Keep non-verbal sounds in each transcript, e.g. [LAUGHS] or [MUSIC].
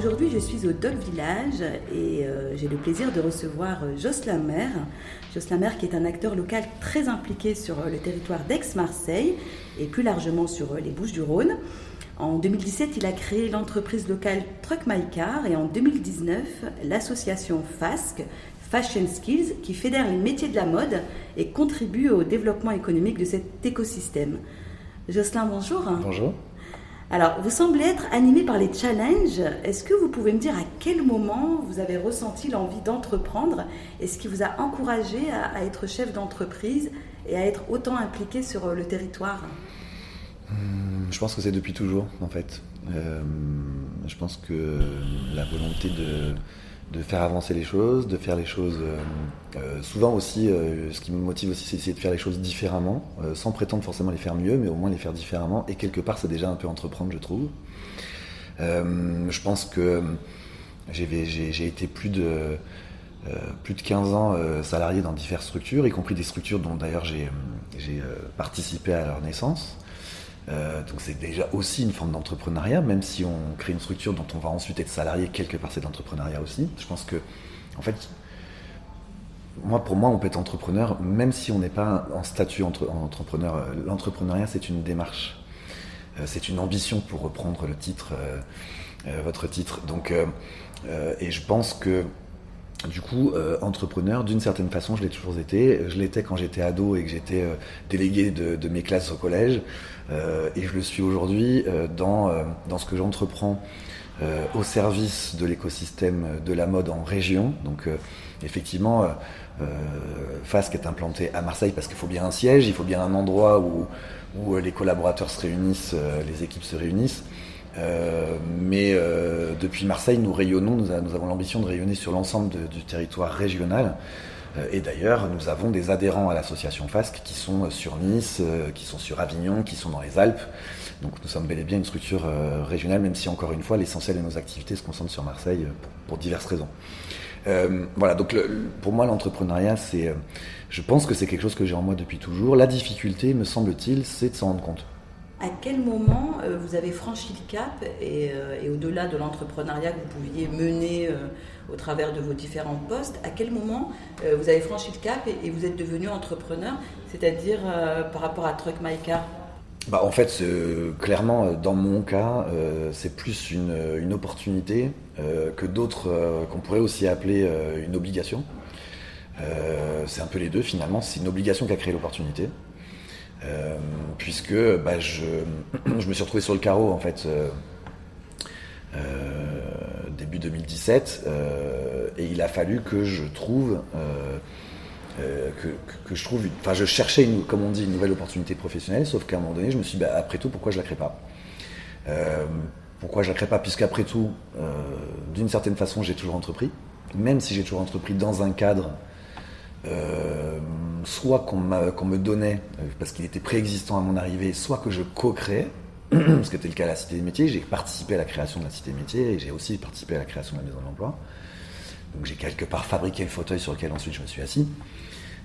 aujourd'hui, je suis au Dol Village et euh, j'ai le plaisir de recevoir euh, Jocelyn Maire. Jocelyn Maire qui est un acteur local très impliqué sur euh, le territoire d'Aix-Marseille et plus largement sur les Bouches-du-Rhône. En 2017, il a créé l'entreprise locale Truck My Car et en 2019, l'association FASC, Fashion Skills, qui fédère les métiers de la mode et contribue au développement économique de cet écosystème. Jocelyn, bonjour. Bonjour. Alors, vous semblez être animé par les challenges. Est-ce que vous pouvez me dire à quel moment vous avez ressenti l'envie d'entreprendre? Et ce qui vous a encouragé à, être chef d'entreprise et à être autant impliqué sur euh, le territoire? Hum, Je pense que c'est depuis toujours, en fait. Euh, je pense que la volonté de de faire avancer les choses, de faire les choses. Euh, euh, souvent aussi, euh, ce qui me motive aussi, c'est d'essayer de faire les choses différemment, sans prétendre forcément les faire mieux, mais au moins les faire différemment. Et quelque part, c'est déjà un peu entreprendre, je trouve. je pense que j'ai été plus de, plus de 15 ans salarié dans diverses structures, y compris des structures dont d'ailleurs j'ai participé à leur naissance. Euh, donc c'est déjà aussi une forme d'entrepreneuriat, même si on crée une structure dont on va ensuite être salarié, quelque part c'est de l'entrepreneuriat aussi. Je pense que, en fait, moi, pour moi, on peut être entrepreneur même si on n'est pas en statut entre, entrepreneur. L'entrepreneuriat, c'est une démarche, euh, c'est une ambition pour reprendre le titre, euh, votre titre. Donc, et je pense que du coup, entrepreneur, d'une certaine façon, je l'ai toujours été. Je l'étais quand j'étais ado et que j'étais délégué de, mes classes au collège. Euh, et je le suis aujourd'hui euh, dans, euh, dans ce que j'entreprends au service de l'écosystème de la mode en région. Donc effectivement, FASC est implanté à Marseille parce qu'il faut bien un siège, il faut bien un endroit où, où les collaborateurs se réunissent, les équipes se réunissent. Mais depuis Marseille, nous rayonnons, nous, avons l'ambition de rayonner sur l'ensemble du territoire régional. Euh, et d'ailleurs, nous avons des adhérents à l'association FASC qui sont sur Nice, euh, qui sont sur Avignon, qui sont dans les Alpes. Donc nous sommes bel et bien une structure euh, régionale, même si encore une fois, l'essentiel de nos activités se concentre sur Marseille pour, diverses raisons. voilà, donc pour moi, l'entrepreneuriat, c'est, je pense que c'est quelque chose que j'ai en moi depuis toujours. La difficulté, me semble-t-il, c'est de s'en rendre compte. À quel moment vous avez franchi le cap et, et au-delà de l'entrepreneuriat que vous pouviez mener au travers de vos différents postes. À quel moment euh, vous avez franchi le cap et, vous êtes devenu entrepreneur, c'est-à-dire euh, par rapport à Truck My Car? Bah, en fait, clairement, dans mon cas, euh, c'est plus une, une opportunité que d'autres qu'on pourrait aussi appeler une obligation. c'est un peu les deux finalement. C'est une obligation qui a créé l'opportunité. Puisque bah, [CLEARS THROAT] je, me suis retrouvé sur le carreau en fait début 2017, euh, et il a fallu que je trouve, euh, euh, que, je trouve, enfin je cherchais, une, comme on dit, une nouvelle opportunité professionnelle, sauf qu'à un moment donné, je me suis dit, bah, après tout, pourquoi je la crée pas? Pourquoi je la crée pas? Puisqu'après tout, d'une certaine façon, j'ai toujours entrepris, même si j'ai toujours entrepris dans un cadre soit qu'on me donnait, parce qu'il était préexistant à mon arrivée, soit que je co-créais, [CLEARS THROAT] ce qui était le cas à la Cité des métiers. J'ai participé à la création de la Cité des métiers et j'ai aussi participé à la création de la Maison de l'Emploi. Donc j'ai quelque part fabriqué le fauteuil sur lequel ensuite je me suis assis.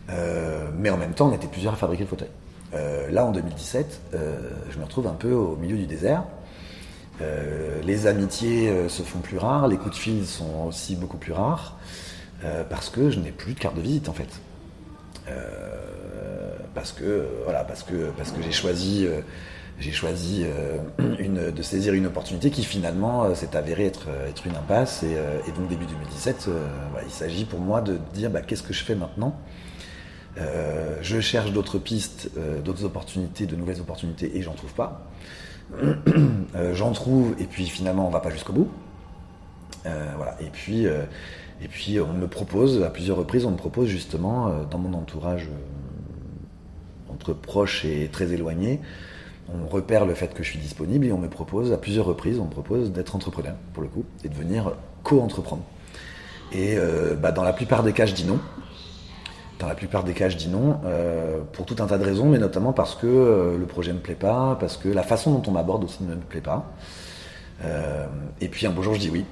Euh, mais en même temps, on était plusieurs à fabriquer le fauteuil. Euh, là, en 2017, euh, je me retrouve un peu au milieu du désert. les amitiés se font plus rares, les coups de fil sont aussi beaucoup plus rares, parce que je n'ai plus de carte de visite en fait. parce que voilà, parce que parce que j'ai choisi j'ai choisi euh, [CLEARS THROAT] de saisir une opportunité qui finalement euh, s'est avérée être, euh, être une impasse. Et, donc début 2017, il s'agit pour moi de dire bah, qu'est-ce que je fais maintenant? Je cherche d'autres pistes, d'autres opportunités, de nouvelles opportunités et j'en trouve pas. [CLEARS THROAT] j'en trouve et puis finalement on va pas jusqu'au bout. voilà. Et puis, et puis on me propose à plusieurs reprises, on me propose justement dans mon entourage entre proches et très éloignés, on repère le fait que je suis disponible et on me propose, à plusieurs reprises, on me propose d'être entrepreneur, pour le coup, et de venir co-entreprendre. Et euh, bah, dans la plupart des cas, je dis non. Dans la plupart des cas, je dis non, euh, pour tout un tas de raisons, mais notamment parce que euh, le projet ne me plaît pas, parce que la façon dont on m'aborde aussi ne me plaît pas. et puis un beau jour, je dis oui.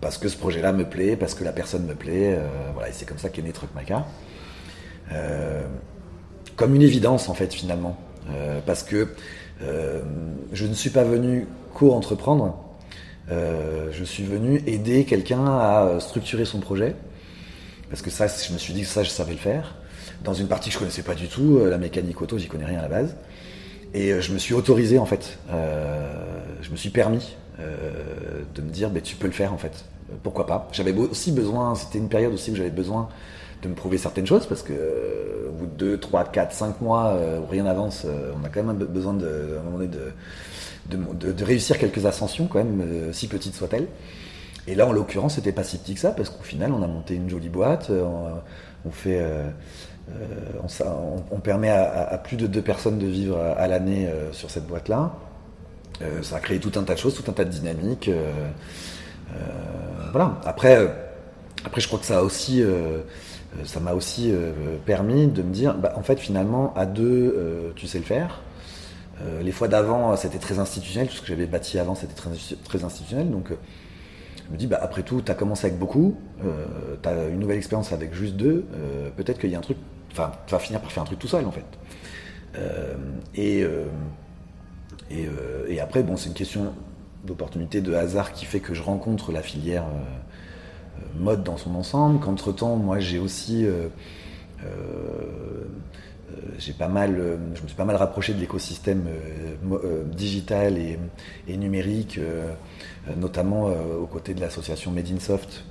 Parce que ce projet-là me plaît, parce que la personne me plaît, voilà, et c'est comme ça qu'est né Truc Maca comme une évidence en fait finalement, euh, parce que euh, je ne suis pas venu co-entreprendre, je suis venu aider quelqu'un à structurer son projet. Parce que ça, je me suis dit que ça, je savais le faire. Dans une partie que je connaissais pas du tout, la mécanique auto, j'y connais rien à la base. Et je me suis autorisé, en fait. je me suis permis de me dire, bah, tu peux le faire, en fait. Pourquoi pas? J'avais aussi besoin, c'était une période aussi où j'avais besoin de me prouver certaines choses parce que euh, au bout de 2, 3, 4, 5 mois euh, où rien n'avance, euh, on a quand même besoin de, un moment donné de, de, réussir quelques ascensions, quand même, si petites soient-elles. Et là, en l'occurrence, c'était pas si petit que ça parce qu'au final, on a monté une jolie boîte, on, fait. On, permet à, plus de deux personnes de vivre à, l'année sur cette boîte-là. ça a créé tout un tas de choses, tout un tas de dynamiques. voilà. Après, je crois que ça aussi euh, ça m'a aussi euh, permis de me dire, bah, en fait, finalement, à deux, euh, tu sais le faire. les fois d'avant, c'était très institutionnel, tout ce que j'avais bâti avant, c'était très, très, institutionnel. Donc, je me dis, bah, après tout, tu as commencé avec beaucoup, tu as une nouvelle expérience avec juste deux, peut-être qu'il y a un truc, enfin, tu vas finir par faire un truc tout seul, en fait. et, et, et, après, bon, c'est une question d'opportunité, de hasard qui fait que je rencontre la filière mode dans son ensemble, qu'entre-temps, moi j'ai aussi... Euh, euh, j'ai pas mal, je me suis pas mal rapproché de l'écosystème euh, digital et, numérique, notamment aux côtés de l'association Made in Soft,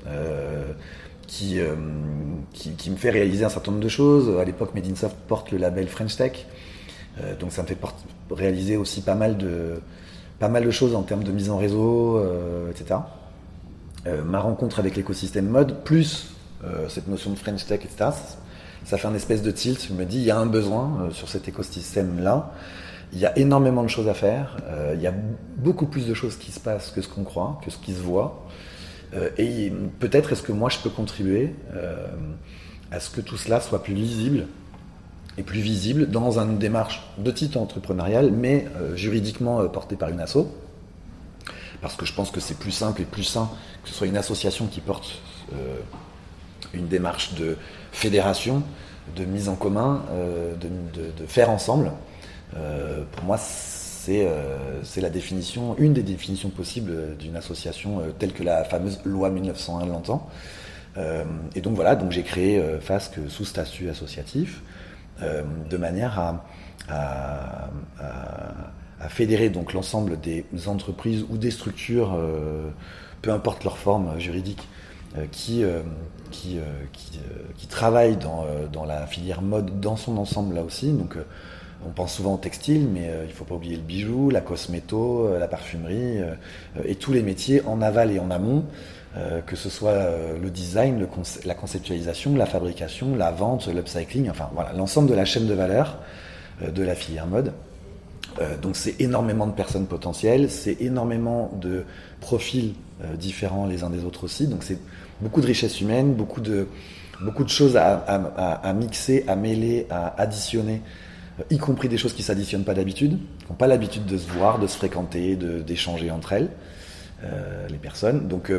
qui, qui, me fait réaliser un certain nombre de choses. À l'époque, Made in Soft porte le label French Tech, donc ça me fait réaliser aussi pas mal de, pas mal de choses en termes de mise en réseau, etc. Euh, ma rencontre avec l'écosystème mode, plus euh, cette notion de French Tech, etc., ça fait un espèce de tilt. Je me dis, il y a un besoin euh, sur cet écosystème-là. Il y a énormément de choses à faire. il y a beaucoup plus de choses qui se passent que ce qu'on croit, que ce qui se voit. Et peut-être est-ce que moi je peux contribuer à ce que tout cela soit plus lisible et plus visible dans une démarche de titre entrepreneurial, mais juridiquement portée par une asso parce que je pense que c'est plus simple et plus sain que ce soit une association qui porte euh, une démarche de fédération, de mise en commun, euh, de, faire ensemble. Euh, pour moi, c'est la définition, une des définitions possibles d'une association telle que la fameuse loi 1901 l'entend. et donc voilà, donc j'ai créé FASC sous statut associatif, de manière à fédérer l'ensemble des entreprises ou des structures, euh, peu importe leur forme juridique, euh, qui, euh, travaillent dans, la filière mode dans son ensemble là aussi. On pense souvent au textile, mais il ne faut pas oublier le bijou, la cosméto, la parfumerie et tous les métiers en aval et en amont, que ce soit le design, la conceptualisation, la fabrication, la vente, l'upcycling, enfin voilà, l'ensemble de la chaîne de valeur de la filière mode. Euh, donc c'est énormément de personnes potentielles, c'est énormément de profils euh, différents les uns des autres aussi. Donc c'est beaucoup de richesses humaines, beaucoup de, choses à, mixer, à mêler, à additionner, euh, y compris des choses qui ne s'additionnent pas d'habitude, qui n'ont pas l'habitude de se voir, de se fréquenter, d'échanger entre elles, les personnes. Donc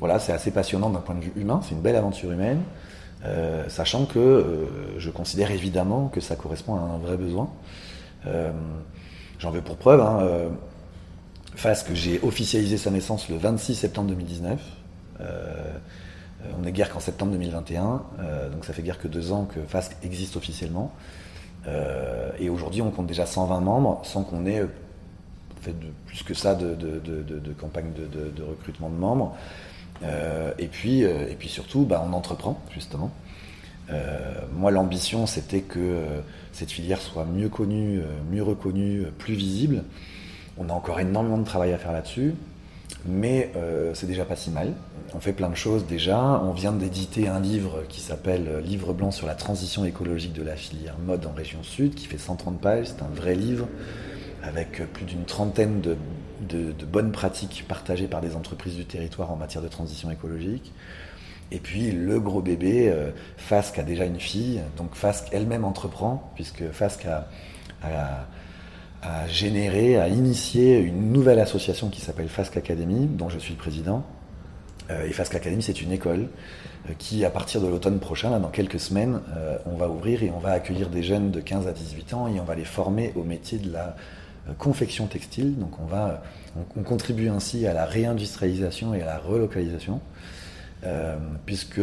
voilà, c'est assez passionnant d'un point de vue humain, c'est une belle aventure humaine. sachant que je considère évidemment que ça correspond à un vrai besoin. J'en veux pour preuve. Hein, euh, que j'ai officialisé sa naissance le 26 septembre 2019. Euh, on n'est guère qu'en septembre 2021, euh, donc ça fait guère que deux ans que FASC existe officiellement. Euh, et aujourd'hui, on compte déjà 120 membres, sans qu'on ait de, plus que ça de, campagne de, recrutement de membres. et, puis, et puis surtout, bah, on entreprend, justement. moi, l'ambition, c'était que cette filière soit mieux connue, euh, mieux reconnue, euh, plus visible. On a encore énormément de travail à faire là-dessus, mais euh, c'est déjà pas si mal. On fait plein de choses déjà. On vient d'éditer un livre qui s'appelle Livre blanc sur la transition écologique de la filière mode en région sud, qui fait 130 pages. C'est un vrai livre avec plus d'une trentaine de, de, bonnes pratiques partagées par des entreprises du territoire en matière de transition écologique. Et puis le gros bébé, euh, Fasque a déjà une fille, donc Fasque elle-même entreprend, puisque Fasque a, généré, a initié une nouvelle association qui s'appelle Fasque Academy, dont je suis le président. Euh, et Fasque Academy, c'est une école euh, qui, à partir de l'automne prochain, dans quelques semaines, on va ouvrir et on va accueillir des jeunes de 15 à 18 ans et on va les former au métier de la confection textile. Donc on, va, on, contribue ainsi à la réindustrialisation et à la relocalisation, puisque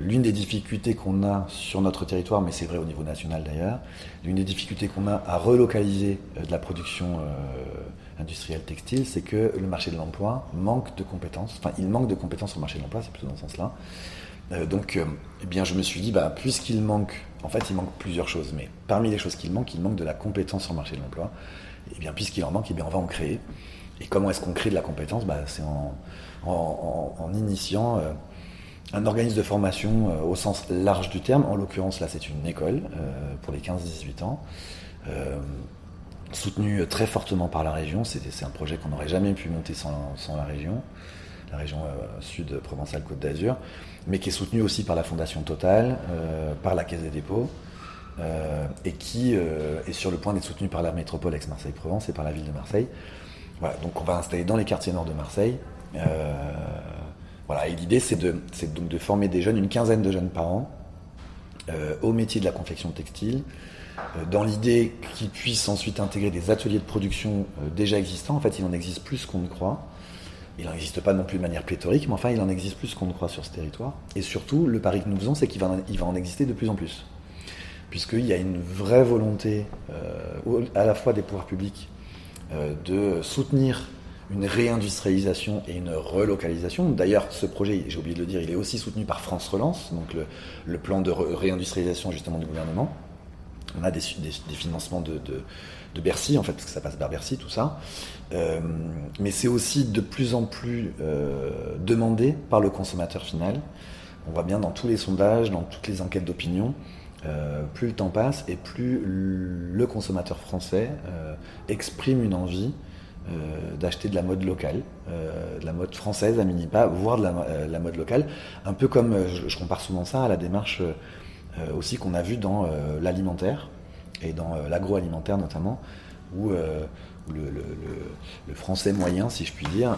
l'une des difficultés qu'on a sur notre territoire, mais c'est vrai au niveau national d'ailleurs, l'une des difficultés qu'on a à relocaliser de la production industrielle textile, c'est que le marché de l'emploi manque de compétences. Enfin, il manque de compétences sur le marché de l'emploi, c'est plutôt dans ce sens-là. Euh, donc, euh, eh bien, je me suis dit, bah, puisqu'il manque, en fait, il manque plusieurs choses, mais parmi les choses qu'il manque, il manque de la compétence sur le marché de l'emploi. Et eh bien, puisqu'il en manque, eh bien, on va en créer. Et comment est-ce qu'on crée de la compétence? Bah, C'est en, en, initiant euh, un organisme de formation au sens large du terme. En l'occurrence, là, c'est une école pour les 15-18 ans soutenu très fortement par la région. C'est un projet qu'on n'aurait jamais pu monter sans, la région, la région euh, sud Provençale-Côte d'Azur, mais qui est soutenu aussi par la Fondation Total, euh, par la Caisse des dépôts, euh, et qui est sur le point d'être soutenu par la métropole Aix-Marseille-Provence et par la ville de Marseille. Donc on va installer dans les quartiers nord de Marseille. Voilà, et l'idée c'est de, donc de former des jeunes, une quinzaine de jeunes par an, au métier de la confection textile, euh, dans l'idée qu'ils puissent ensuite intégrer des ateliers de production euh, déjà existants. En fait, il en existe plus qu'on ne croit. Il n'en existe pas non plus de manière pléthorique, mais enfin, il en existe plus qu'on ne croit sur ce territoire. Et surtout, le pari que nous faisons, c'est qu'il va, en exister de plus en plus. Puisqu'il y a une vraie volonté, euh, à la fois des pouvoirs publics, de soutenir une réindustrialisation et une relocalisation. D'ailleurs, ce projet, j'ai oublié de le dire, il est aussi soutenu par France Relance, donc le plan de réindustrialisation justement du gouvernement on a des, financements de, Bercy, en fait, parce que ça passe par Bercy, tout ça. Euh, mais c'est aussi de plus en plus euh, demandé par le consommateur final. On voit bien dans tous les sondages, dans toutes les enquêtes d'opinion, euh, plus le temps passe et plus le consommateur français exprime une envie d'acheter de la mode locale, de la mode française à minima, voire de la, mode locale. Un peu comme, je, compare souvent ça à la démarche euh, aussi qu'on a vu dans euh, l'alimentaire et dans euh, l'agroalimentaire notamment, où le, français moyen, si je puis dire,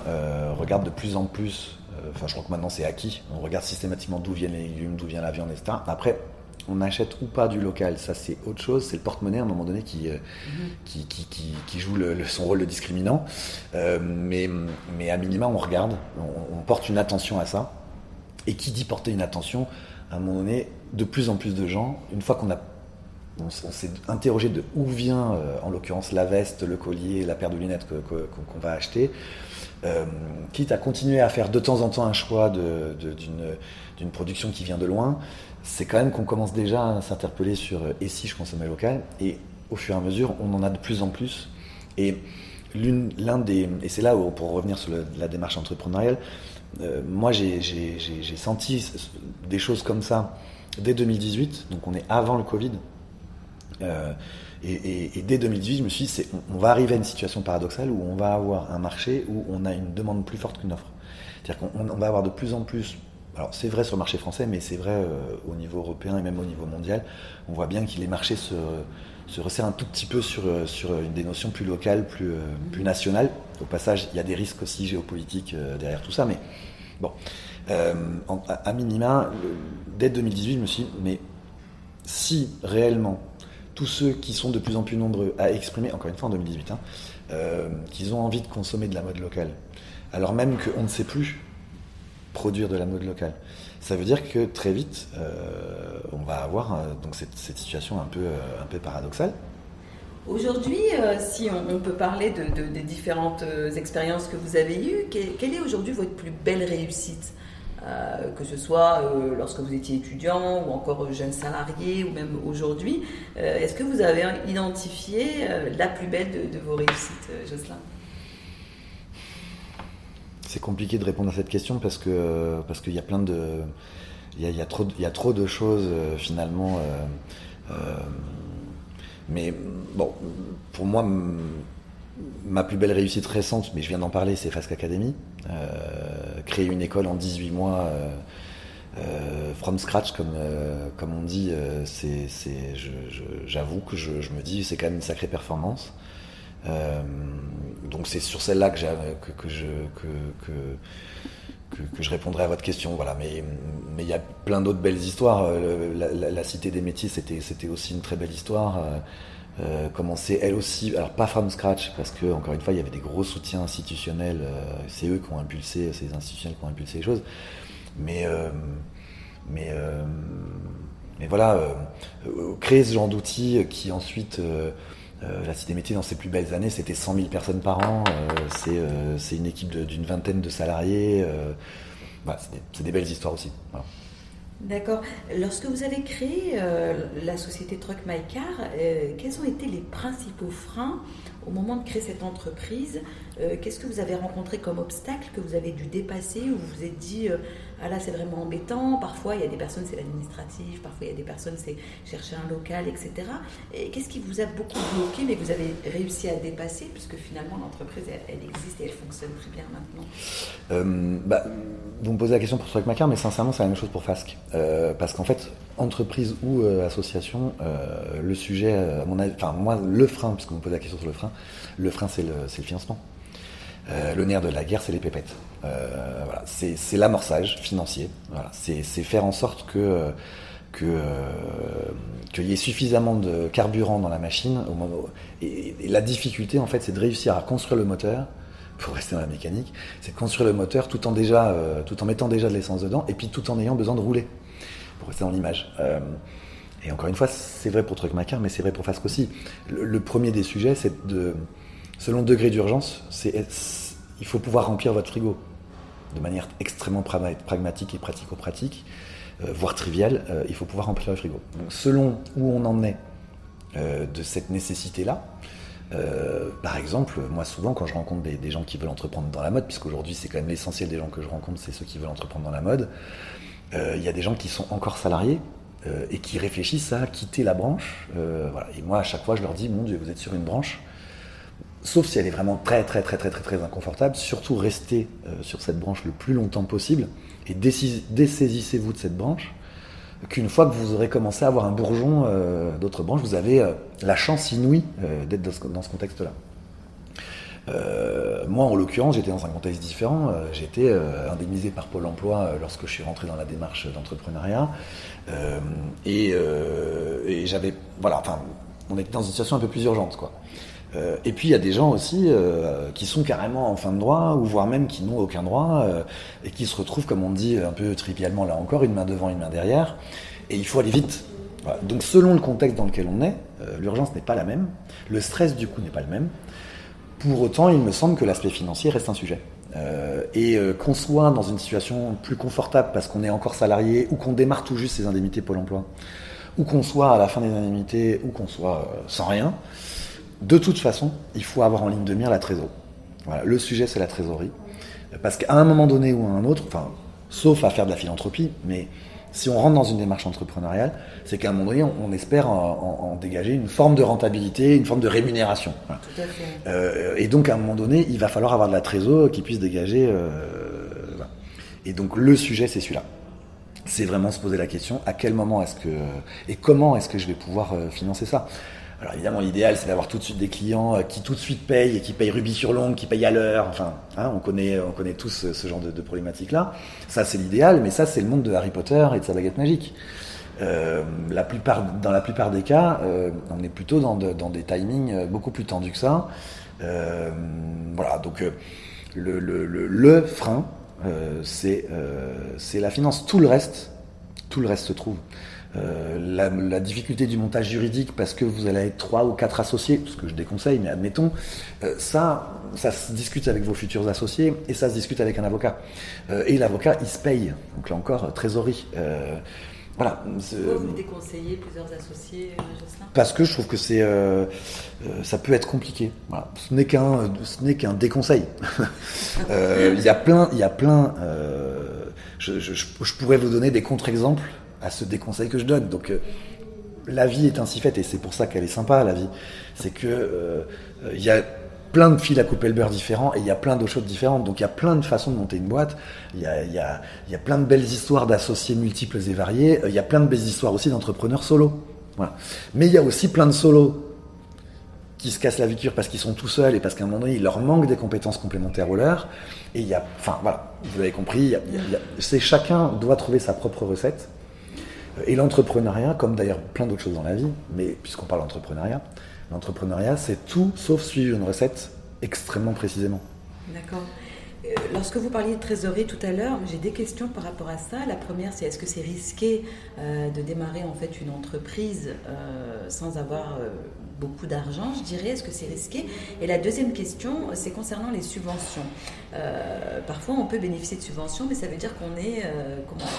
regarde de plus en plus, enfin je crois que maintenant c'est acquis, on regarde systématiquement d'où viennent les légumes, d'où vient la viande, etc. Après, on achète ou pas du local, ça c'est autre chose, c'est le porte-monnaie à un moment donné qui, mm-hmm. qui, joue son rôle de discriminant. mais, mais à minima, on regarde, on, porte une attention à ça. Et qui dit porter une attention, à un moment donné, de plus en plus de gens, une fois qu'on a on, s'est interrogé de où vient, euh, en l'occurrence, la veste, le collier, la paire de lunettes qu'on va acheter, euh, quitte à continuer à faire de temps en temps un choix d'une production qui vient de loin, c'est quand même qu'on commence déjà à s'interpeller sur euh, et si je consommais local, et au fur et à mesure, on en a de plus en plus. Et l'un des, et c'est là où, pour revenir sur la démarche entrepreneuriale, moi j'ai senti des choses comme ça dès 2018, donc on est avant le Covid. Euh, et, dès 2018, je me suis dit, on, on, va arriver à une situation paradoxale où on va avoir un marché où on a une demande plus forte qu'une offre. C'est-à-dire qu'on va avoir de plus en plus, alors c'est vrai sur le marché français, mais c'est vrai euh, au niveau européen et même au niveau mondial, on voit bien que les marchés se, se resserrent un tout petit peu sur, euh, sur des notions plus locales, plus, plus nationales. Au passage, il y a des risques aussi géopolitiques derrière tout ça, mais bon. Euh, à minima, dès 2018, je me suis dit, mais si réellement tous ceux qui sont de plus en plus nombreux à exprimer, encore une fois en 2018, hein, euh, qu'ils ont envie de consommer de la mode locale, alors même qu'on ne sait plus produire de la mode locale, ça veut dire que très vite, euh, on va avoir donc cette, situation un peu, un peu paradoxale. Aujourd'hui, si on, peut parler de, des différentes expériences que vous avez eues, quelle est aujourd'hui votre plus belle réussite euh, que ce soit euh, lorsque vous étiez étudiant ou encore jeune salarié ou même aujourd'hui. Euh, est-ce que vous avez identifié la plus belle de, vos réussites, Jocelyn? C'est compliqué de répondre à cette question parce que parce qu'il y a plein de il y a, trop il y a trop de choses finalement. mais bon, pour moi ma plus belle réussite récente, mais je viens d'en parler, c'est Fasc Academy. Euh, créer une école en 18 mois, euh, euh, from scratch, comme, comme on dit, c'est, j'avoue que je, me dis, c'est quand même une sacrée performance. Donc c'est sur celle-là que, que, je, que, que, je répondrai à votre question. Voilà. Mais il y a plein d'autres belles histoires. La, Cité des métiers, c'était, c'était aussi une très belle histoire. commencer elle aussi, alors pas from scratch, parce que encore une fois, il y avait des gros soutiens institutionnels, c'est eux qui ont impulsé, ces institutionnels qui ont impulsé les choses, mais, mais, mais voilà, créer ce genre d'outils qui ensuite euh, la Cité Métier, dans ses plus belles années, c'était 100 000 personnes par an. Euh, euh, c'est une équipe d'une vingtaine de salariés. c'est des, belles histoires aussi. D'accord. Lorsque vous avez créé la société Truck My Car, quels ont été les principaux freins au moment de créer cette entreprise? Qu'est-ce que vous avez rencontré comme obstacle que vous avez dû dépasser ou vous vous êtes dit ah là c'est vraiment embêtant. Parfois il y a des personnes c'est l'administratif, parfois il y a des personnes c'est chercher un local, etc. Et qu'est-ce qui vous a beaucoup bloqué mais vous avez réussi à dépasser puisque finalement l'entreprise elle, existe et elle fonctionne très bien maintenant? Euh, bah, Vous me posez la question pour Macar mais sincèrement c'est la même chose pour FASC. Euh, parce qu'en fait entreprise ou euh, association, le sujet, mon enfin moi le frein, puisque vous me posez la question sur le frein, le frein c'est le, financement. Le nerf de la guerre, c'est les pépettes. Euh, voilà, c'est l'amorçage financier. Voilà, c'est faire en sorte que que euh, qu'il y ait suffisamment de carburant dans la machine. Et, la difficulté, en fait, c'est de réussir à construire le moteur. Pour rester dans la mécanique, c'est de construire le moteur tout en déjà, tout en mettant déjà de l'essence dedans, et puis tout en ayant besoin de rouler. Pour rester dans l'image. et encore une fois, c'est vrai pour Truck Macar, mais c'est vrai pour Fasque aussi. Le, le, premier des sujets, c'est de selon le degré d'urgence, il faut pouvoir remplir votre frigo de manière extrêmement pragmatique et pratico-pratique, euh, voire triviale, euh, il faut pouvoir remplir le frigo. Selon où on en est euh, de cette nécessité-là, par exemple, moi souvent quand je rencontre des, gens qui veulent entreprendre dans la mode, puisqu'aujourd'hui c'est quand même l'essentiel des gens que je rencontre, c'est ceux qui veulent entreprendre dans la mode, il y a des gens qui sont encore salariés, et qui réfléchissent à quitter la branche. Et moi, à chaque fois, je leur dis, mon Dieu, vous êtes sur une branche, sauf si elle est vraiment très très très très très très inconfortable, surtout restez euh, sur cette branche le plus longtemps possible et dessaisissez-vous de cette branche qu'une fois que vous aurez commencé à avoir un bourgeon euh, d'autres branches, vous avez euh, la chance inouïe d'être dans ce, contexte-là. moi, en l'occurrence, j'étais dans un contexte différent. j'étais indemnisé par Pôle Emploi lorsque je suis rentré dans la démarche d'entrepreneuriat, et, et j'avais, voilà, enfin, on était dans une situation un peu plus urgente, quoi. Euh, et puis il y a des gens aussi euh, qui sont carrément en fin de droit, ou voire même qui n'ont aucun droit, euh, et qui se retrouvent, comme on dit un peu trivialement là encore, une main devant, une main derrière, et il faut aller vite. Donc selon le contexte dans lequel on est, l'urgence n'est pas la même, le stress du coup n'est pas le même. Pour autant, il me semble que l'aspect financier reste un sujet. et qu'on soit dans une situation plus confortable parce qu'on est encore salarié ou qu'on démarre tout juste ses indemnités Pôle emploi, ou qu'on soit à la fin des indemnités ou qu'on soit sans rien, de toute façon, il faut avoir en ligne de mire la trésorerie. Voilà, le sujet, c'est la trésorerie. Parce qu'à un moment donné ou à un autre, enfin, sauf à faire de la philanthropie, mais si on rentre dans une démarche entrepreneuriale, c'est qu'à un moment donné, on, espère en, dégager une forme de rentabilité, une forme de rémunération. Euh, et donc, à un moment donné, il va falloir avoir de la trésorerie qui puisse dégager. Euh, et donc, le sujet, c'est celui-là. C'est vraiment se poser la question à quel moment est-ce que et comment est-ce que je vais pouvoir euh, financer ça? Alors évidemment, l'idéal, c'est d'avoir tout de suite des clients euh, qui tout de suite payent et qui payent rubis sur l'ongle, qui payent à l'heure. Enfin, hein, on connaît, on connaît tous ce, genre de, problématiques-là. Ça, c'est l'idéal, mais ça, c'est le monde de Harry Potter et de sa baguette magique. Euh, la plupart, dans la plupart des cas, euh, on est plutôt dans, des timings beaucoup plus tendus que ça. Voilà, donc le, le frein, c'est la finance. Tout le reste, tout le reste se trouve. Euh, la, difficulté du montage juridique parce que vous allez être trois ou quatre associés, ce que je déconseille, mais admettons, euh, ça, ça se discute avec vos futurs associés et ça se discute avec un avocat. Euh, et l'avocat, il se paye. Donc là encore, trésorerie. voilà. vous déconseillez plusieurs associés, Parce que je trouve que c'est, ça peut être compliqué. Voilà. Ce n'est qu'un, ce n'est qu'un déconseil. [LAUGHS] Il y a plein, il y a plein. Je, je, je pourrais vous donner des contre-exemples à ce déconseil que je donne. Donc euh, la vie est ainsi faite et c'est pour ça qu'elle est sympa la vie. C'est que euh, il y a plein de fils à couper le beurre différents et il y a plein d'eau chaude différentes. Donc il y a plein de façons de monter une boîte. Il y a, il y a, plein de belles histoires d'associés multiples et variés. Il y a plein de belles histoires aussi d'entrepreneurs solo. Voilà. Mais il y a aussi plein de solos qui se cassent la vicure parce qu'ils sont tout seuls et parce qu'à un moment donné, il leur manque des compétences complémentaires aux leurs. Et il y a, enfin voilà, vous avez compris, c'est chacun doit trouver sa propre recette. Et l'entrepreneuriat, comme d'ailleurs plein d'autres choses dans la vie, mais puisqu'on parle d'entrepreneuriat, l'entrepreneuriat, c'est tout sauf suivre une recette extrêmement précisément. D'accord. Euh, lorsque vous parliez de trésorerie tout à l'heure, j'ai des questions par rapport à ça. La première, c'est est-ce que c'est risqué euh, de démarrer en fait une entreprise euh, sans avoir beaucoup d'argent, je dirais? Est-ce que c'est risqué? Et la deuxième question, c'est concernant les subventions. parfois, on peut bénéficier de subventions, mais ça veut dire qu'on est comment?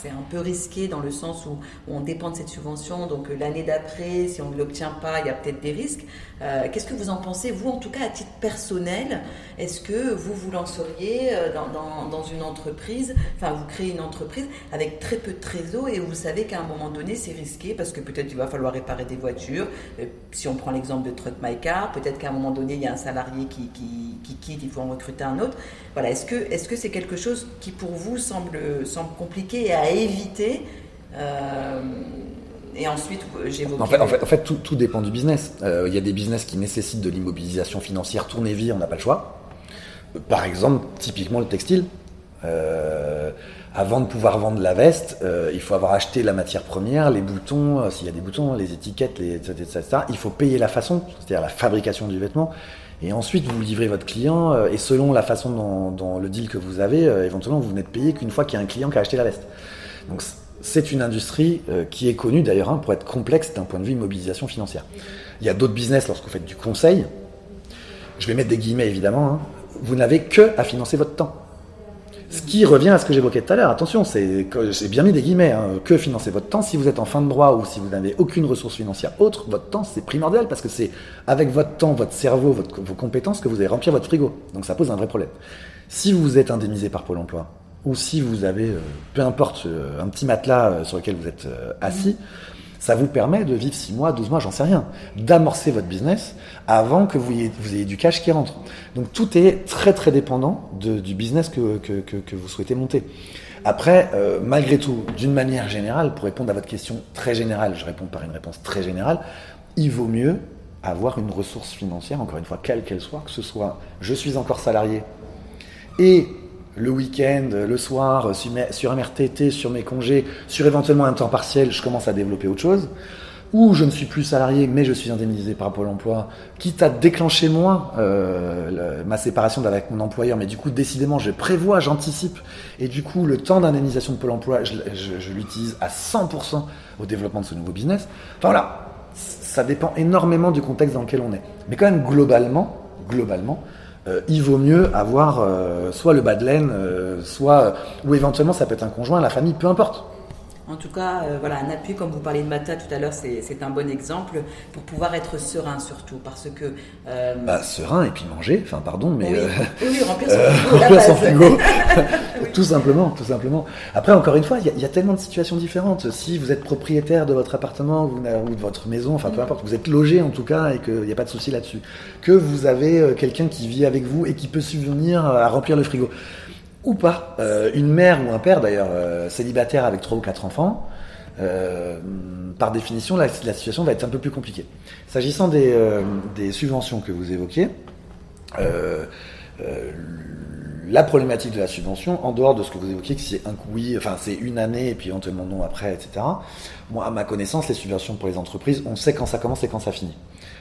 C'est un peu risqué dans le sens où, on dépend de cette subvention. Donc euh, l'année d'après, si on ne l'obtient pas, il y a peut-être des risques. Euh, qu'est-ce que vous en pensez, vous, en tout cas à titre personnel? Est-ce que vous vous lanceriez euh, dans, une entreprise, enfin vous créez une entreprise avec très peu de trésor et vous savez qu'à un moment donné, c'est risqué parce que peut-être il va falloir réparer des voitures. si on prend l'exemple de Truck My Car, peut-être qu'à un moment donné, il y a un salarié qui, quitte, il faut en recruter un autre. Voilà, est-ce que c'est -ce c'est quelque chose qui pour vous semble, semble compliqué et à éviter. Euh, et ensuite, j'évoque. En fait, en fait, en fait tout, tout, dépend du business. Euh, il y a des business qui nécessitent de l'immobilisation financière, tourner vie, on n'a pas le choix. Par exemple, typiquement le textile. Euh, avant de pouvoir vendre la veste, il faut avoir acheté la matière première, les boutons, s'il y a des boutons, les étiquettes, les, etc., Il faut payer la façon, c'est-à-dire la fabrication du vêtement. Et ensuite, vous livrez votre client, et selon la façon dont, dont, le deal que vous avez, éventuellement, vous n'êtes payé qu'une fois qu'il y a un client qui a acheté la veste. Donc c'est une industrie euh, qui est connue d'ailleurs hein, pour être complexe d'un point de vue mobilisation financière. Il y a d'autres business lorsque vous faites du conseil. Je vais mettre des guillemets évidemment. Hein, vous n'avez que à financer votre temps. Ce qui revient à ce que j'évoquais tout à l'heure. Attention, c'est j'ai bien mis des guillemets. Hein, que financer votre temps Si vous êtes en fin de droit ou si vous n'avez aucune ressource financière autre, votre temps c'est primordial parce que c'est avec votre temps, votre cerveau, vos compétences que vous allez remplir votre frigo. Donc ça pose un vrai problème. Si vous êtes indemnisé par Pôle Emploi, ou si vous avez, euh, peu importe, euh, un petit matelas euh, sur lequel vous êtes assis, ça vous permet de vivre 6 mois, 12 mois, j'en sais rien, d'amorcer votre business avant que vous ayez, du cash qui rentre. Donc tout est très très dépendant du business que, vous souhaitez monter. Après, malgré tout, d'une manière générale, pour répondre à votre question très générale, je réponds par une réponse très générale, il vaut mieux avoir une ressource financière, encore une fois, quelle qu'elle soit, que ce soit je suis encore salarié et le week-end, le soir, sur MRTT, sur mes congés, sur éventuellement un temps partiel, je commence à développer autre chose. Ou je ne suis plus salarié, mais je suis indemnisé par Pôle emploi, quitte à déclencher moi euh, ma séparation avec mon employeur, mais du coup, décidément, je prévois, j'anticipe, et du coup, le temps d'indemnisation de Pôle emploi, je, je l'utilise à 100% au développement de ce nouveau business. Enfin voilà, ça dépend énormément du contexte dans lequel on est. Mais quand même, globalement, globalement, euh, il vaut mieux avoir euh, soit le bas de laine, euh, soit ou éventuellement ça peut être un conjoint, la famille, peu importe. En tout cas, euh, voilà, un appui, comme vous parliez de Mata tout à l'heure, c'est un bon exemple pour pouvoir être serein surtout, parce que... Euh, bah, serein et puis manger, enfin pardon, mais... Oui, euh, oui remplir son frigo, [LAUGHS] [LAUGHS] tout simplement, tout simplement. Après, encore une fois, il y, a tellement de situations différentes. Si vous êtes propriétaire de votre appartement ou, de votre maison, enfin peu mm. importe, vous êtes logé en tout cas et qu'il n'y a pas de souci là-dessus, que vous avez quelqu'un qui vit avec vous et qui peut subvenir à remplir le frigo ou pas. Euh, une mère ou un père, d'ailleurs, euh, célibataire avec trois ou quatre enfants, euh, par définition, la, situation va être un peu plus compliquée. S'agissant des, des, subventions que vous évoquiez, la problématique de la subvention, en dehors de ce que vous évoquiez, que c'est un oui, enfin c'est une année et puis éventuellement non après, etc. Moi, à ma connaissance, les subventions pour les entreprises, on sait quand ça commence et quand ça finit.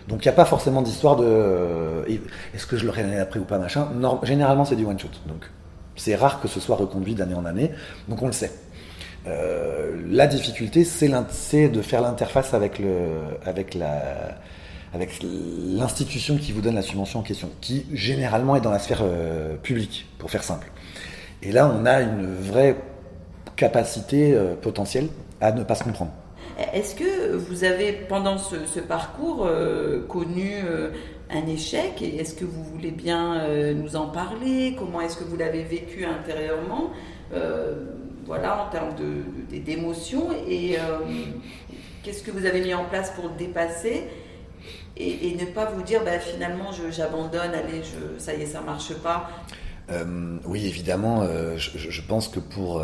Donc il n'y a pas forcément d'histoire de est-ce que je l'aurai l'année après ou pas machin. généralement, c'est du one shot. Donc c'est rare que ce soit reconduit d'année en année, donc on le sait. Euh, la difficulté, c'est de faire l'interface avec, l'institution qui vous donne la subvention en question, qui généralement est dans la sphère euh, publique, pour faire simple. Et là, on a une vraie capacité euh, potentielle à ne pas se comprendre. Est-ce que vous avez, pendant ce, parcours, connu un échec et est-ce que vous voulez bien euh, nous en parler? Comment est-ce que vous l'avez vécu intérieurement? Euh, Voilà, en termes d'émotions de, et euh, qu'est-ce que vous avez mis en place pour le dépasser? Et, ne pas vous dire bah, finalement j'abandonne, allez, ça y est, ça marche pas. Oui, évidemment, je, pense que pour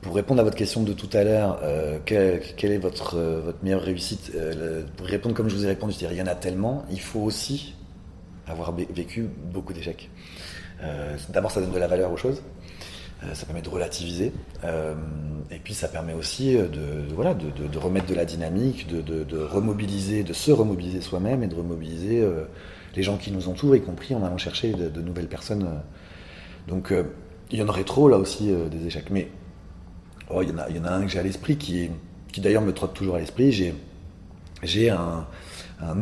pour répondre à votre question de tout à l'heure, euh, quelle, est votre, euh, meilleure réussite euh, Pour répondre comme je vous ai répondu, il y en a tellement, il faut aussi avoir vécu beaucoup d'échecs. D'abord, ça donne de la valeur aux choses. ça permet de relativiser. et puis ça permet aussi de, de, remettre de la dynamique, de, remobiliser, de se remobiliser soi-même et de remobiliser les gens qui nous entourent, y compris en allant chercher de, nouvelles personnes. Donc il y en aurait trop là aussi des échecs. Mais oh, il, y en a, un que j'ai à l'esprit qui, d'ailleurs me trotte toujours à l'esprit. J'ai, un,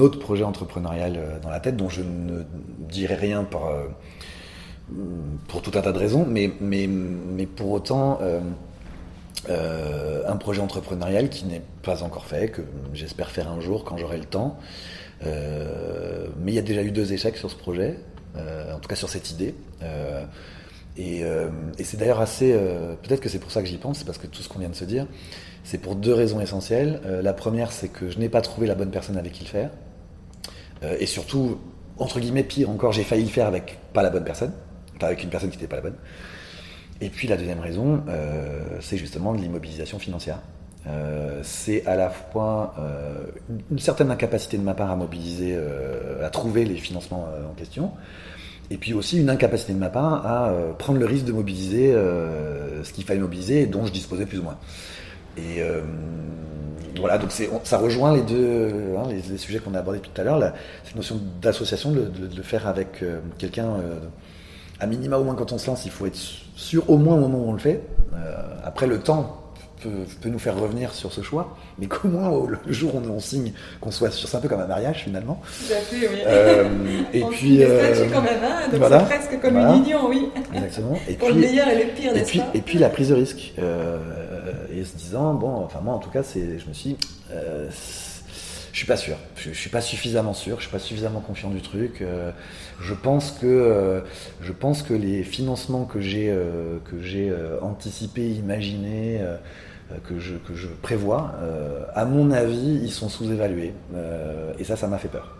autre projet entrepreneurial euh, dans la tête dont je ne dirai rien euh, pour tout un tas de raisons, mais pour autant euh, un projet entrepreneurial qui n'est pas encore fait, que j'espère faire un jour quand j'aurai le temps. mais il y a déjà eu deux échecs sur ce projet, en tout cas sur cette idée. Et, et c'est d'ailleurs assez. Peut-être que c'est pour ça que j'y pense, parce que tout ce qu'on vient de se dire, c'est pour deux raisons essentielles. Euh, la première, c'est que je n'ai pas trouvé la bonne personne avec qui le faire. Euh, et surtout, entre guillemets, pire encore, j'ai failli le faire avec pas la bonne personne, enfin avec une personne qui n'était pas la bonne. Et puis la deuxième raison, euh, c'est justement l'immobilisation financière. c'est à la fois une certaine incapacité de ma part à mobiliser, à trouver les financements en question, et puis aussi une incapacité de ma part à prendre le risque de mobiliser ce qu'il fallait mobiliser et dont je disposais plus ou moins. Et euh, voilà, donc ça rejoint les deux hein, les, sujets qu'on a abordés tout à l'heure, cette notion d'association, de, le faire avec euh, quelqu'un, euh, à minima au moins quand on se lance, il faut être sûr au moins au moment où on le fait. après le temps peut, nous faire revenir sur ce choix, mais qu'au moins le jour où on, signe, qu'on soit sûr, c'est un peu comme un mariage finalement. Tout à fait, oui. Euh, et on puis, euh, hein, donc c'est presque comme une union, oui. Exactement. Et [LAUGHS] Pour puis, le meilleur et le pire, n'est-ce pas Et puis la prise de risque. Euh, et se disant, bon, enfin moi en tout cas, je me suis euh, je suis pas sûr. Je, suis pas suffisamment sûr. Je suis pas suffisamment confiant du truc. Euh, je pense que euh, je pense que les financements que j'ai euh, que j'ai anticipés, imaginés, que je que je prévois, à mon avis, ils sont sous-évalués. et ça, ça m'a fait peur.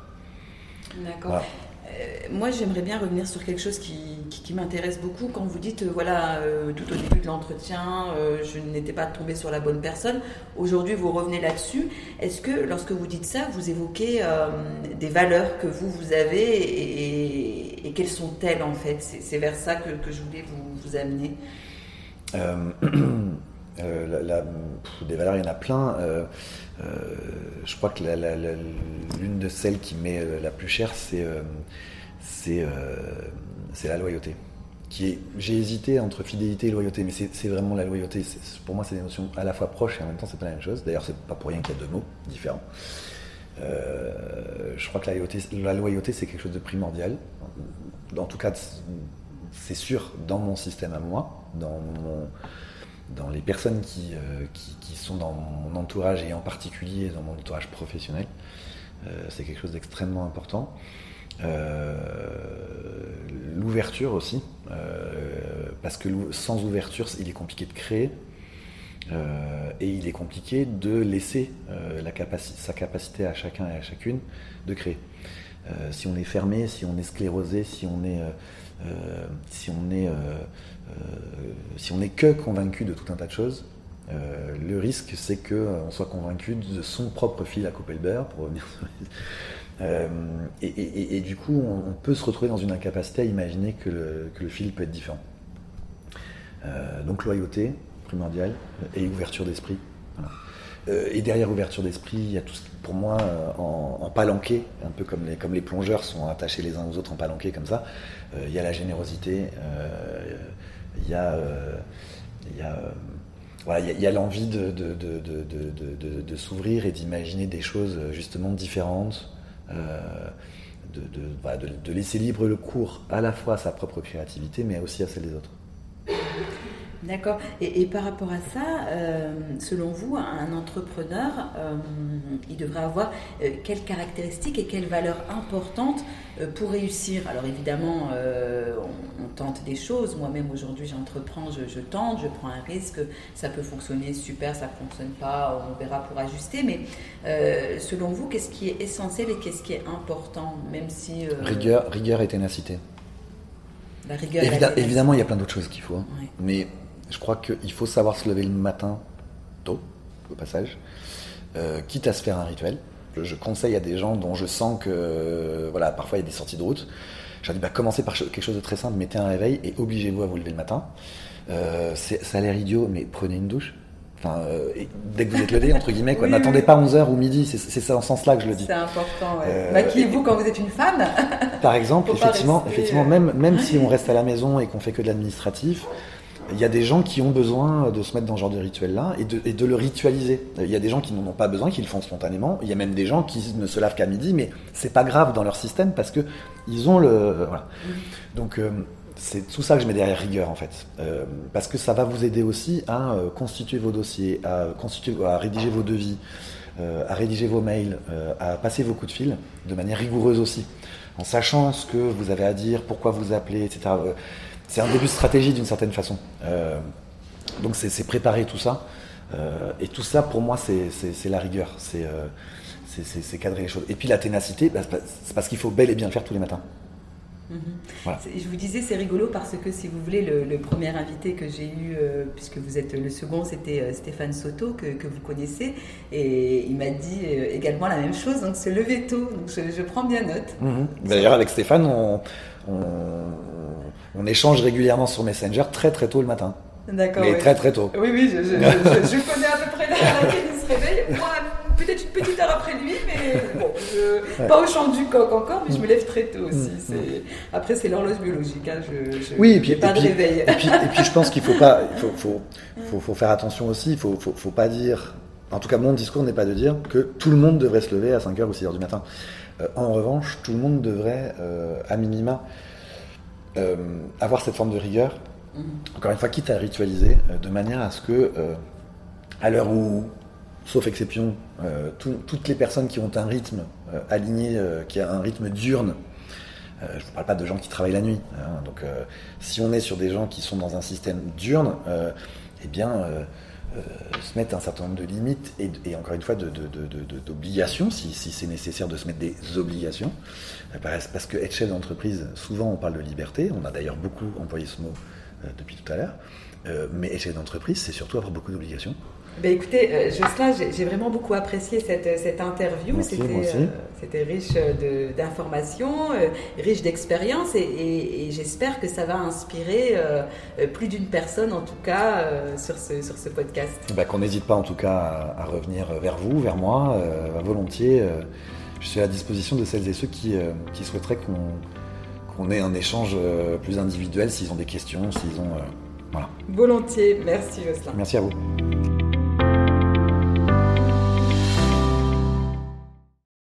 D'accord. Euh, moi, j'aimerais bien revenir sur quelque chose qui, m'intéresse beaucoup. Quand vous dites, euh, voilà, euh, tout au début de l'entretien, je n'étais pas tombée sur la bonne personne. Aujourd'hui, vous revenez là-dessus. Est-ce que, lorsque vous dites ça, vous évoquez des valeurs que vous, vous avez et, quelles sont-elles, en fait? C'est vers ça que, je voulais vous, vous amener. [CLEARS THROAT] des valeurs, il y en a plein. je crois que l'une de celles qui m'est la plus chère, c'est euh, c'est la loyauté. J'ai hésité entre fidélité et loyauté, mais c'est vraiment la loyauté. Pour moi, c'est des notions à la fois proches et en même temps, c'est pas la même chose. D'ailleurs, c'est pas pour rien qu'il y a deux mots différents. Euh, je crois que la loyauté, la loyauté c'est quelque chose de primordial. En tout cas, c'est sûr dans mon système à moi, dans, dans les personnes qui, euh, qui, qui, sont dans mon entourage et en particulier dans mon entourage professionnel. c'est quelque chose d'extrêmement important. Euh, l'ouverture aussi, euh, parce que sans ouverture, il est compliqué de créer. Euh, et il est compliqué de laisser la sa capacité à chacun et à chacune de créer. si on est fermé, si on est sclérosé, si on est, si on est que convaincu de tout un tas de choses, le risque c'est qu'on soit convaincu de son propre fil à couper le beurre, pour revenir [LAUGHS] sur euh, et, du coup, on, peut se retrouver dans une incapacité à imaginer que le, fil peut être différent. Euh, donc loyauté, primordiale, et ouverture d'esprit. Euh, et derrière ouverture d'esprit, il y a tout ce qui, pour moi, en, en, palanqué, un peu comme les, comme les plongeurs sont attachés les uns aux autres en palanqué comme ça, il y a la générosité, il y a... l'envie de, s'ouvrir et d'imaginer des choses justement différentes, euh, de, laisser libre le cours à la fois à sa propre créativité, mais aussi à celle des autres. D'accord. Et, par rapport à ça, euh, selon vous, un entrepreneur, euh, il devrait avoir euh, quelles caractéristiques et quelles valeurs importantes pour réussir? Alors évidemment, on, tente des choses. Moi-même aujourd'hui, j'entreprends, je, tente, je prends un risque. Ça peut fonctionner super, ça ne fonctionne pas, on verra pour ajuster. Mais selon vous, qu'est-ce qui est essentiel et qu'est-ce qui est important, même si rigueur, rigueur et ténacité. La rigueur évidemment, il y a plein d'autres choses qu'il faut. Hein. Mais je crois qu'il faut savoir se lever le matin tôt, au passage, euh, quitte à se faire un rituel. Je, conseille à des gens dont je sens que, euh, voilà, parfois il y a des sorties de route. Je leur dis, bah, commencez par quelque chose de très simple, mettez un réveil et obligez-vous à vous lever le matin. ça a l'air idiot, mais prenez une douche. Enfin, dès que vous êtes levé, entre guillemets. N'attendez pas 11h ou midi, c'est ça en ce sens-là que je le dis. C'est important, ouais. Maquillez-vous quand vous êtes une femme. Par exemple, effectivement, effectivement même, même si on reste à la maison et qu'on fait que de l'administratif, il y a des gens qui ont besoin de se mettre dans ce genre de rituel-là et de, le ritualiser. Il y a des gens qui n'en ont pas besoin, qui le font spontanément. Il y a même des gens qui ne se lavent qu'à midi, mais c'est pas grave dans leur système parce que ils ont le. Voilà. Donc euh, c'est tout ça que je mets derrière rigueur en fait, euh, parce que ça va vous aider aussi à euh, constituer vos dossiers, à constituer, à rédiger vos devis, à rédiger vos mails, à passer vos coups de fil de manière rigoureuse aussi, en sachant ce que vous avez à dire, pourquoi vous appelez, etc c'est un début de stratégie d'une certaine façon. Euh, donc c'est préparer tout ça. Euh, et tout ça, pour moi, c'est la rigueur. Euh, c'est cadrer les choses. Et puis la ténacité, bah, c'est parce qu'il faut bel et bien le faire tous les matins. Mhm. Je vous disais, c'est rigolo parce que si vous voulez, le, premier invité que j'ai eu, puisque vous êtes le second, c'était Stéphane Soto, que, vous connaissez, et il m'a dit également la même chose, donc se lever tôt. Donc je, prends bien note. Mhm. D'ailleurs, avec Stéphane, on, on échange régulièrement sur Messenger très très tôt le matin. D'accord. Mais très très tôt. Oui, oui, je, [LAUGHS] connais à peu près l'heure à laquelle il se réveille. Moi, peut-être une petite heure après lui, pas au champ du coq encore, mais je me lève très tôt aussi. Mm, mm. Après, c'est l'horloge biologique. Hein. Je, oui, et puis, pas de réveil. Et puis, et puis, je pense qu'il faut pas, faut, faut, faut, faut, faire attention aussi. Il faut, faut, faut pas dire. En tout cas, mon discours n'est pas de dire que tout le monde devrait se lever à 5h ou 6h du matin. Euh, en revanche, tout le monde devrait, euh, à minima, euh, avoir cette forme de rigueur, encore une fois, quitte à ritualiser, de manière à ce que, à l'heure où, sauf exception, toutes les personnes qui ont un rythme aligné, qui a un rythme diurne, je ne parle pas de gens qui travaillent la nuit. Hein, donc, si on est sur des gens qui sont dans un système diurne, eh bien, se mettre un certain nombre de limites et, encore une fois d'obligations, si, si c'est nécessaire de se mettre des obligations. Parce que être chef d'entreprise, souvent on parle de liberté, on a d'ailleurs beaucoup employé ce mot euh, depuis tout à l'heure, euh, mais être chef d'entreprise, c'est surtout avoir beaucoup d'obligations. Ben écoutez, euh, Jocelyn, j'ai vraiment beaucoup apprécié cette, cette interview. C'était riche d'informations, riche d'expériences et, j'espère que ça va inspirer plus d'une personne en tout cas sur, ce, sur ce podcast. Ben, Qu'on n'hésite pas en tout cas à, revenir vers vous, vers moi, volontiers je suis à la disposition de celles et ceux qui, euh, souhaiteraient qu'on ait un échange euh, plus individuel s'ils ont des questions, s'ils ont. Euh, voilà. Volontiers, merci Jocelyn. Merci à vous.